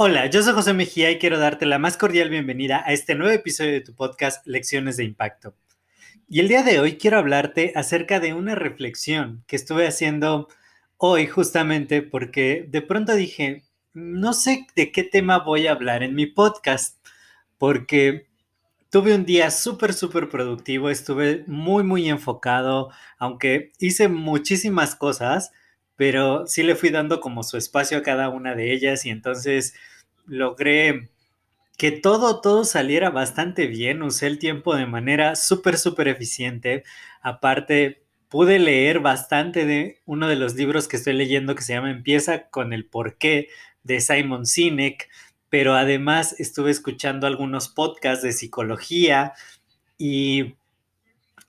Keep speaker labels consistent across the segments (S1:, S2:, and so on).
S1: Hola, yo soy José Mejía y quiero darte la más cordial bienvenida a este nuevo episodio de tu podcast Lecciones de Impacto. Y el día de hoy quiero hablarte acerca de una reflexión que estuve haciendo hoy justamente porque de pronto dije, no sé de qué tema voy a hablar en mi podcast, porque tuve un día súper, súper productivo, estuve muy, muy enfocado, aunque hice muchísimas cosas, pero sí le fui dando como su espacio a cada una de ellas y entonces logré que todo, todo saliera bastante bien, usé el tiempo de manera súper, súper eficiente. Aparte, pude leer bastante de uno de los libros que estoy leyendo que se llama Empieza con el porqué de Simon Sinek, pero además estuve escuchando algunos podcasts de psicología y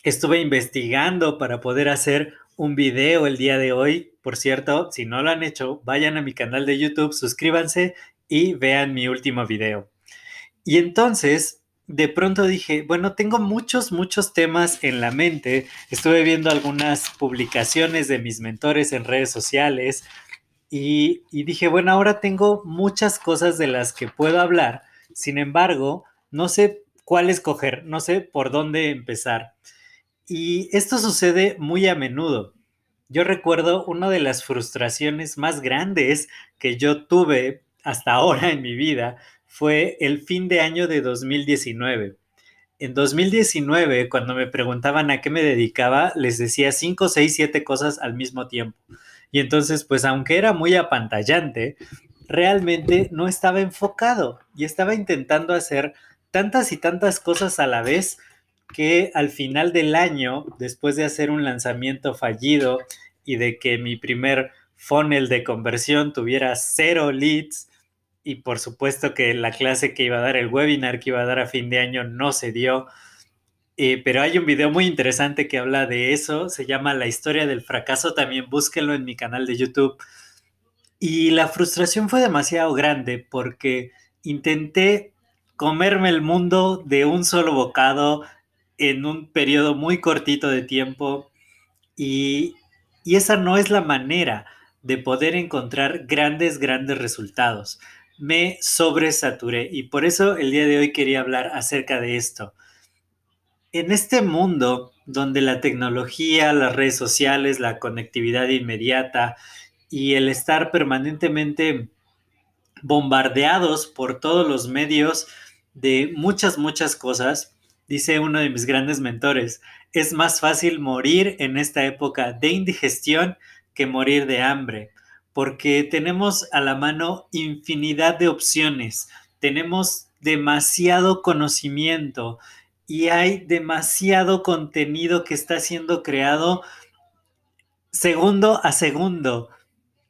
S1: estuve investigando para poder hacer un video el día de hoy. Por cierto, si no lo han hecho, vayan a mi canal de YouTube, suscríbanse y vean mi último video. Y entonces, de pronto dije, bueno, tengo muchos, muchos temas en la mente. Estuve viendo algunas publicaciones de mis mentores en redes sociales y, y dije, bueno, ahora tengo muchas cosas de las que puedo hablar. Sin embargo, no sé cuál escoger, no sé por dónde empezar. Y esto sucede muy a menudo. Yo recuerdo una de las frustraciones más grandes que yo tuve hasta ahora en mi vida fue el fin de año de 2019. En 2019, cuando me preguntaban a qué me dedicaba, les decía 5, 6, 7 cosas al mismo tiempo. Y entonces, pues aunque era muy apantallante, realmente no estaba enfocado y estaba intentando hacer tantas y tantas cosas a la vez que al final del año, después de hacer un lanzamiento fallido y de que mi primer funnel de conversión tuviera cero leads, y por supuesto que la clase que iba a dar, el webinar que iba a dar a fin de año no se dio, eh, pero hay un video muy interesante que habla de eso, se llama La historia del fracaso, también búsquenlo en mi canal de YouTube. Y la frustración fue demasiado grande porque intenté comerme el mundo de un solo bocado, en un periodo muy cortito de tiempo y, esa no es la manera de poder encontrar grandes, grandes resultados. Me sobresaturé y por eso el día de hoy quería hablar acerca de esto. En este mundo donde la tecnología, las redes sociales, la conectividad inmediata y el estar permanentemente bombardeados por todos los medios de muchas, muchas cosas, dice uno de mis grandes mentores, es más fácil morir en esta época de indigestión que morir de hambre, porque tenemos a la mano infinidad de opciones, tenemos demasiado conocimiento y hay demasiado contenido que está siendo creado segundo a segundo.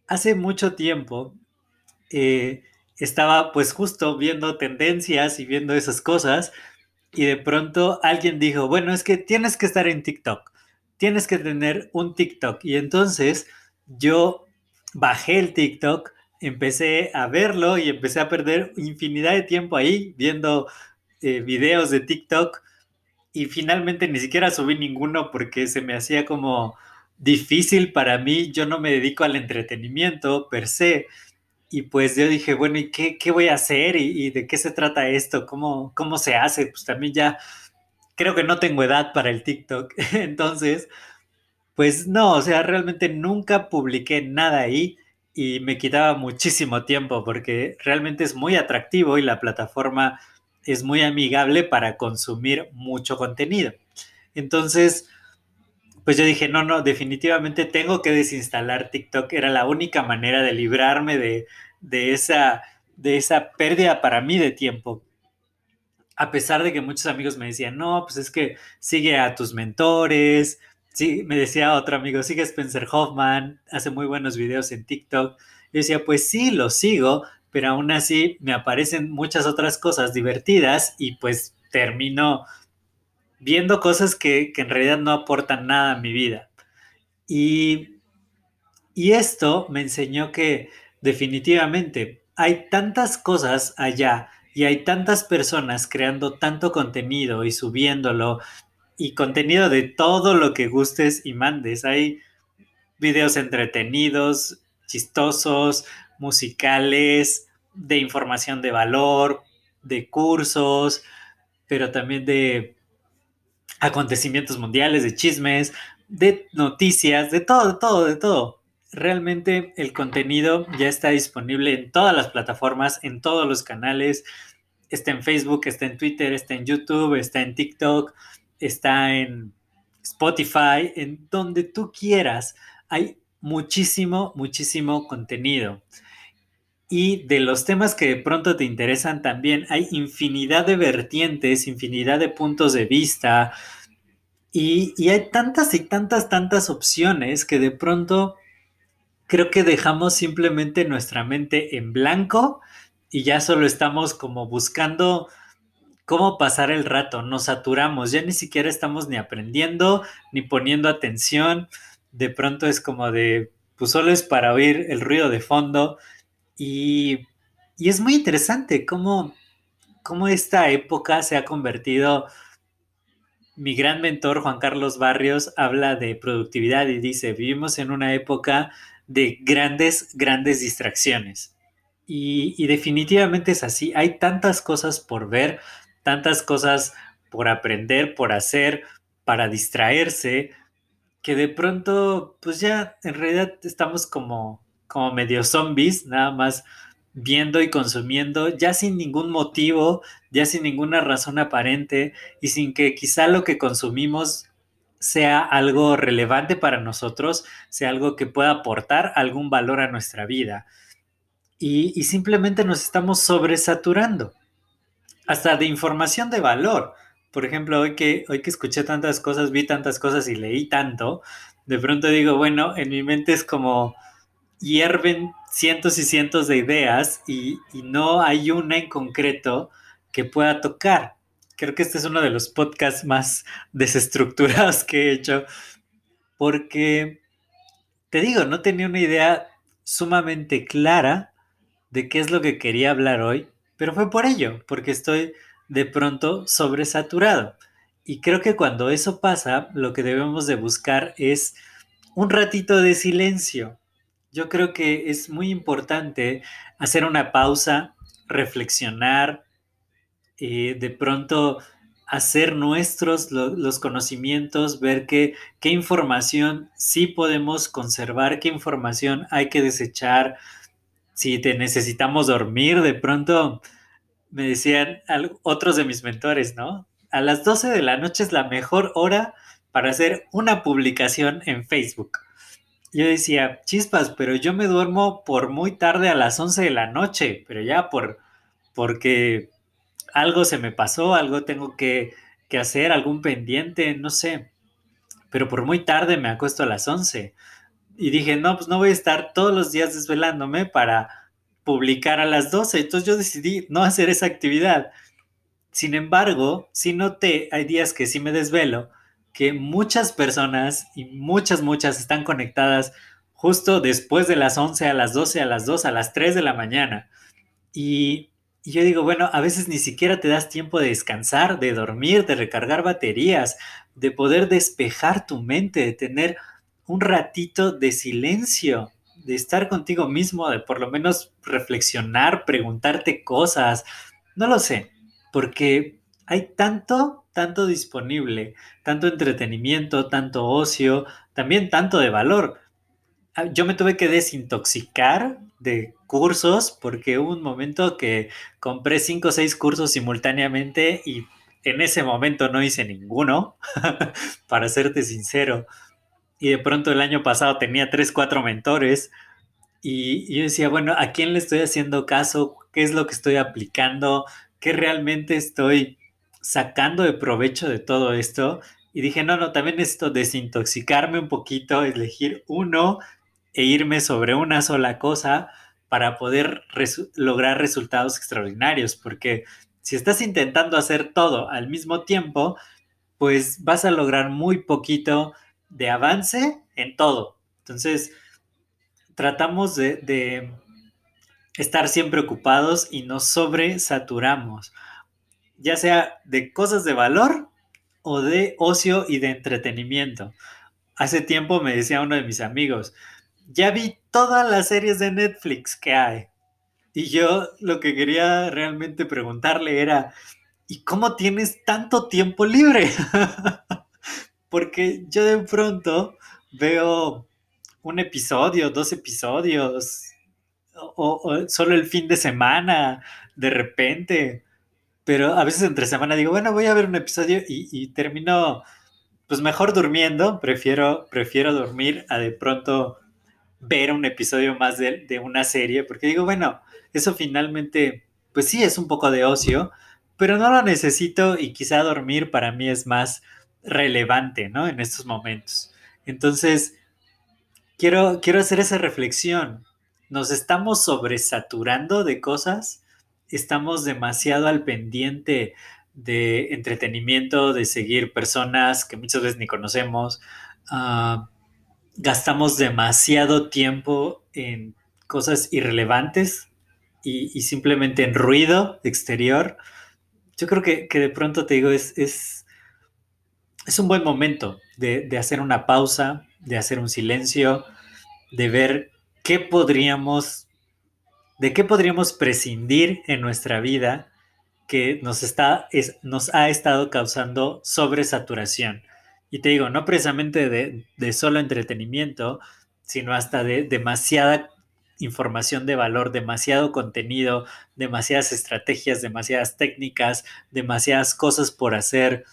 S1: Hace mucho tiempo eh, estaba pues justo viendo tendencias y viendo esas cosas y de pronto alguien dijo, bueno, es que tienes que estar en TikTok, tienes que tener un TikTok. Y entonces yo bajé el TikTok, empecé a verlo y empecé a perder infinidad de tiempo ahí viendo eh, videos de TikTok y finalmente ni siquiera subí ninguno porque se me hacía como difícil para mí, yo no me dedico al entretenimiento per se, y pues yo dije, bueno, ¿y qué, qué voy a hacer? ¿Y, de qué se trata esto? ¿Cómo, ¿Cómo se hace? Pues también ya creo que no tengo edad para el TikTok. Entonces, pues no, o sea, realmente nunca publiqué nada ahí y me quitaba muchísimo tiempo porque realmente es muy atractivo y la plataforma es muy amigable para consumir mucho contenido. Entonces, pues yo dije, no, no, definitivamente tengo que desinstalar TikTok. Era la única manera de librarme de, esa, de esa pérdida para mí de tiempo. A pesar de que muchos amigos me decían, no, pues es que sigue a tus mentores, Sí, me decía otro amigo, sigue Spencer Hoffman, hace muy buenos videos en TikTok. Yo decía, pues sí, lo sigo, pero aún así me aparecen muchas otras cosas divertidas y pues termino viendo cosas que, que en realidad no aportan nada a mi vida. Y, y esto me enseñó que definitivamente hay tantas cosas allá y hay tantas personas creando tanto contenido y subiéndolo y contenido de todo lo que gustes y mandes. Hay videos entretenidos, chistosos, musicales, de información de valor, de cursos, pero también de acontecimientos mundiales, de chismes, de noticias, de todo, de todo, de todo. Realmente el contenido ya está disponible en todas las plataformas, en todos los canales. Está en Facebook, está en Twitter, está en YouTube, está en TikTok, está en Spotify, en donde tú quieras. Hay muchísimo, muchísimo contenido. Y de los temas que de pronto te interesan también, hay infinidad de vertientes, infinidad de puntos de vista. Y, y hay tantas y tantas, tantas opciones que de pronto creo que dejamos simplemente nuestra mente en blanco y ya solo estamos como buscando cómo pasar el rato, nos saturamos, ya ni siquiera estamos ni aprendiendo, ni poniendo atención, de pronto es como de, pues solo es para oír el ruido de fondo y, y es muy interesante cómo, cómo esta época se ha convertido, mi gran mentor Juan Carlos Barrios habla de productividad y dice, vivimos en una época de grandes, grandes distracciones. Y, y, definitivamente es así. Hay tantas cosas por ver, tantas cosas por aprender, por hacer, para distraerse, que de pronto, pues ya en realidad estamos como, como medio zombies, nada más viendo y consumiendo, ya sin ningún motivo, ya sin ninguna razón aparente y sin que quizá lo que consumimos sea algo relevante para nosotros, sea algo que pueda aportar algún valor a nuestra vida. Y, y simplemente nos estamos sobresaturando hasta de información de valor. Por ejemplo, hoy que, hoy que escuché tantas cosas, vi tantas cosas y leí tanto, de pronto digo, bueno, en mi mente es como hierven cientos y cientos de ideas y, y no hay una en concreto que pueda tocar. Creo que este es uno de los podcasts más desestructurados que he hecho porque, te digo, no tenía una idea sumamente clara de qué es lo que quería hablar hoy pero fue por ello, porque estoy de pronto sobresaturado. Y creo que cuando eso pasa, lo que debemos de buscar es un ratito de silencio. Yo creo que es muy importante hacer una pausa, reflexionar, eh, de pronto hacer nuestros lo, los conocimientos, ver qué, qué información sí podemos conservar, qué información hay que desechar, si te necesitamos dormir, de pronto me decían otros de mis mentores, ¿no? A las 12 de la noche es la mejor hora para hacer una publicación en Facebook. Yo decía, chispas, pero yo me duermo por muy tarde a las 11 de la noche, pero ya por porque algo se me pasó, algo tengo que, que hacer, algún pendiente, no sé. Pero por muy tarde me acuesto a las 11 y dije, no, pues no voy a estar todos los días desvelándome para publicar a las 12. Entonces yo decidí no hacer esa actividad. Sin embargo, si noté, hay días que sí me desvelo, que muchas personas y muchas, muchas están conectadas justo después de las 11 a las 12, a las 2, a las 3 de la mañana. Y, y yo digo, bueno, a veces ni siquiera te das tiempo de descansar, de dormir, de recargar baterías, de poder despejar tu mente, de tener un ratito de silencio, de estar contigo mismo, de por lo menos reflexionar, preguntarte cosas, no lo sé, porque hay tanto, tanto disponible, tanto entretenimiento, tanto ocio, también tanto de valor. Ah, yo me tuve que desintoxicar de cursos porque hubo un momento que compré cinco o seis cursos simultáneamente y en ese momento no hice ninguno, para serte sincero y de pronto el año pasado tenía tres, cuatro mentores y yo decía, bueno, ¿a quién le estoy haciendo caso? ¿Qué es lo que estoy aplicando? ¿Qué realmente estoy sacando de provecho de todo esto? Y dije, no, no, también necesito desintoxicarme un poquito, elegir uno e irme sobre una sola cosa para poder lograr resultados extraordinarios, porque si estás intentando hacer todo al mismo tiempo, pues vas a lograr muy poquito de avance en todo. Entonces, tratamos de, de estar siempre ocupados y nos sobresaturamos, ya sea de cosas de valor o de ocio y de entretenimiento. Hace tiempo me decía uno de mis amigos, ya vi todas las series de Netflix que hay. Y yo lo que quería realmente preguntarle era, ¿y cómo tienes tanto tiempo libre? Porque yo de pronto veo un episodio, dos episodios, o, solo el fin de semana, de repente. Pero a veces entre semana digo, bueno, voy a ver un episodio y, termino, pues mejor durmiendo. Prefiero, prefiero dormir a de pronto ver un episodio más de, de una serie, porque digo, bueno, eso finalmente, pues sí, es un poco de ocio, pero no lo necesito y quizá dormir para mí es más relevante, ¿no? En estos momentos. Entonces, quiero, quiero hacer esa reflexión nos estamos sobresaturando de cosas, estamos demasiado al pendiente de entretenimiento, de seguir personas que muchas veces ni conocemos, ah, gastamos demasiado tiempo en cosas irrelevantes y, simplemente en ruido exterior. Yo creo que, de pronto te digo, es, es, un buen momento de, de hacer una pausa, de hacer un silencio, de ver qué podríamos, de qué podríamos prescindir en nuestra vida que nos, está, nos ha estado causando sobresaturación. Y te digo, no precisamente de, de solo entretenimiento, sino hasta de demasiada información de valor, demasiado contenido, demasiadas estrategias, demasiadas técnicas, demasiadas cosas por hacer.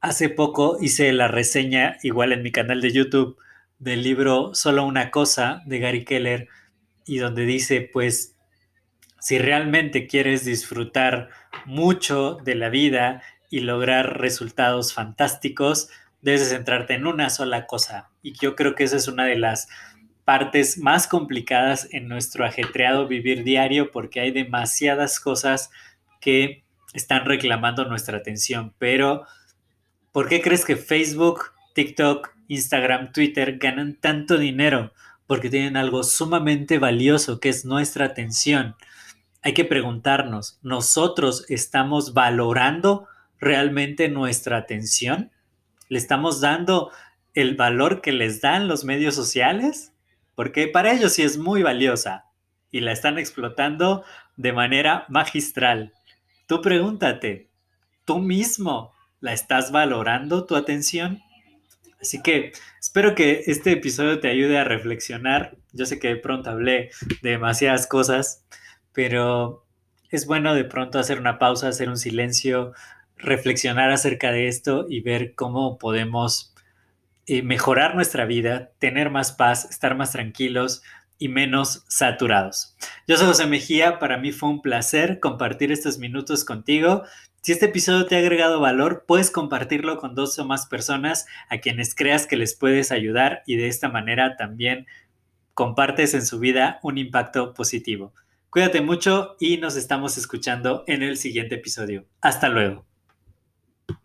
S1: Hace poco hice la reseña, igual en mi canal de YouTube, del libro Solo una cosa de Gary Keller y donde dice, pues, si realmente quieres disfrutar mucho de la vida y lograr resultados fantásticos, debes centrarte en una sola cosa. Y yo creo que esa es una de las partes más complicadas en nuestro ajetreado vivir diario porque hay demasiadas cosas que están reclamando nuestra atención. Pero, ¿por qué crees que Facebook, TikTok, Instagram, Twitter ganan tanto dinero porque tienen algo sumamente valioso que es nuestra atención. Hay que preguntarnos, ¿nosotros estamos valorando realmente nuestra atención? ¿Le estamos dando el valor que les dan los medios sociales? Porque para ellos sí es muy valiosa y la están explotando de manera magistral. Tú pregúntate, ¿tú mismo la estás valorando tu atención? Así que espero que este episodio te ayude a reflexionar. Yo sé que de pronto hablé de demasiadas cosas, pero es bueno de pronto hacer una pausa, hacer un silencio, reflexionar acerca de esto y ver cómo podemos eh, mejorar nuestra vida, tener más paz, estar más tranquilos y menos saturados. Yo soy José Mejía, para mí fue un placer compartir estos minutos contigo si este episodio te ha agregado valor, puedes compartirlo con dos o más personas a quienes creas que les puedes ayudar y de esta manera también compartes en su vida un impacto positivo. Cuídate mucho y nos estamos escuchando en el siguiente episodio. Hasta luego.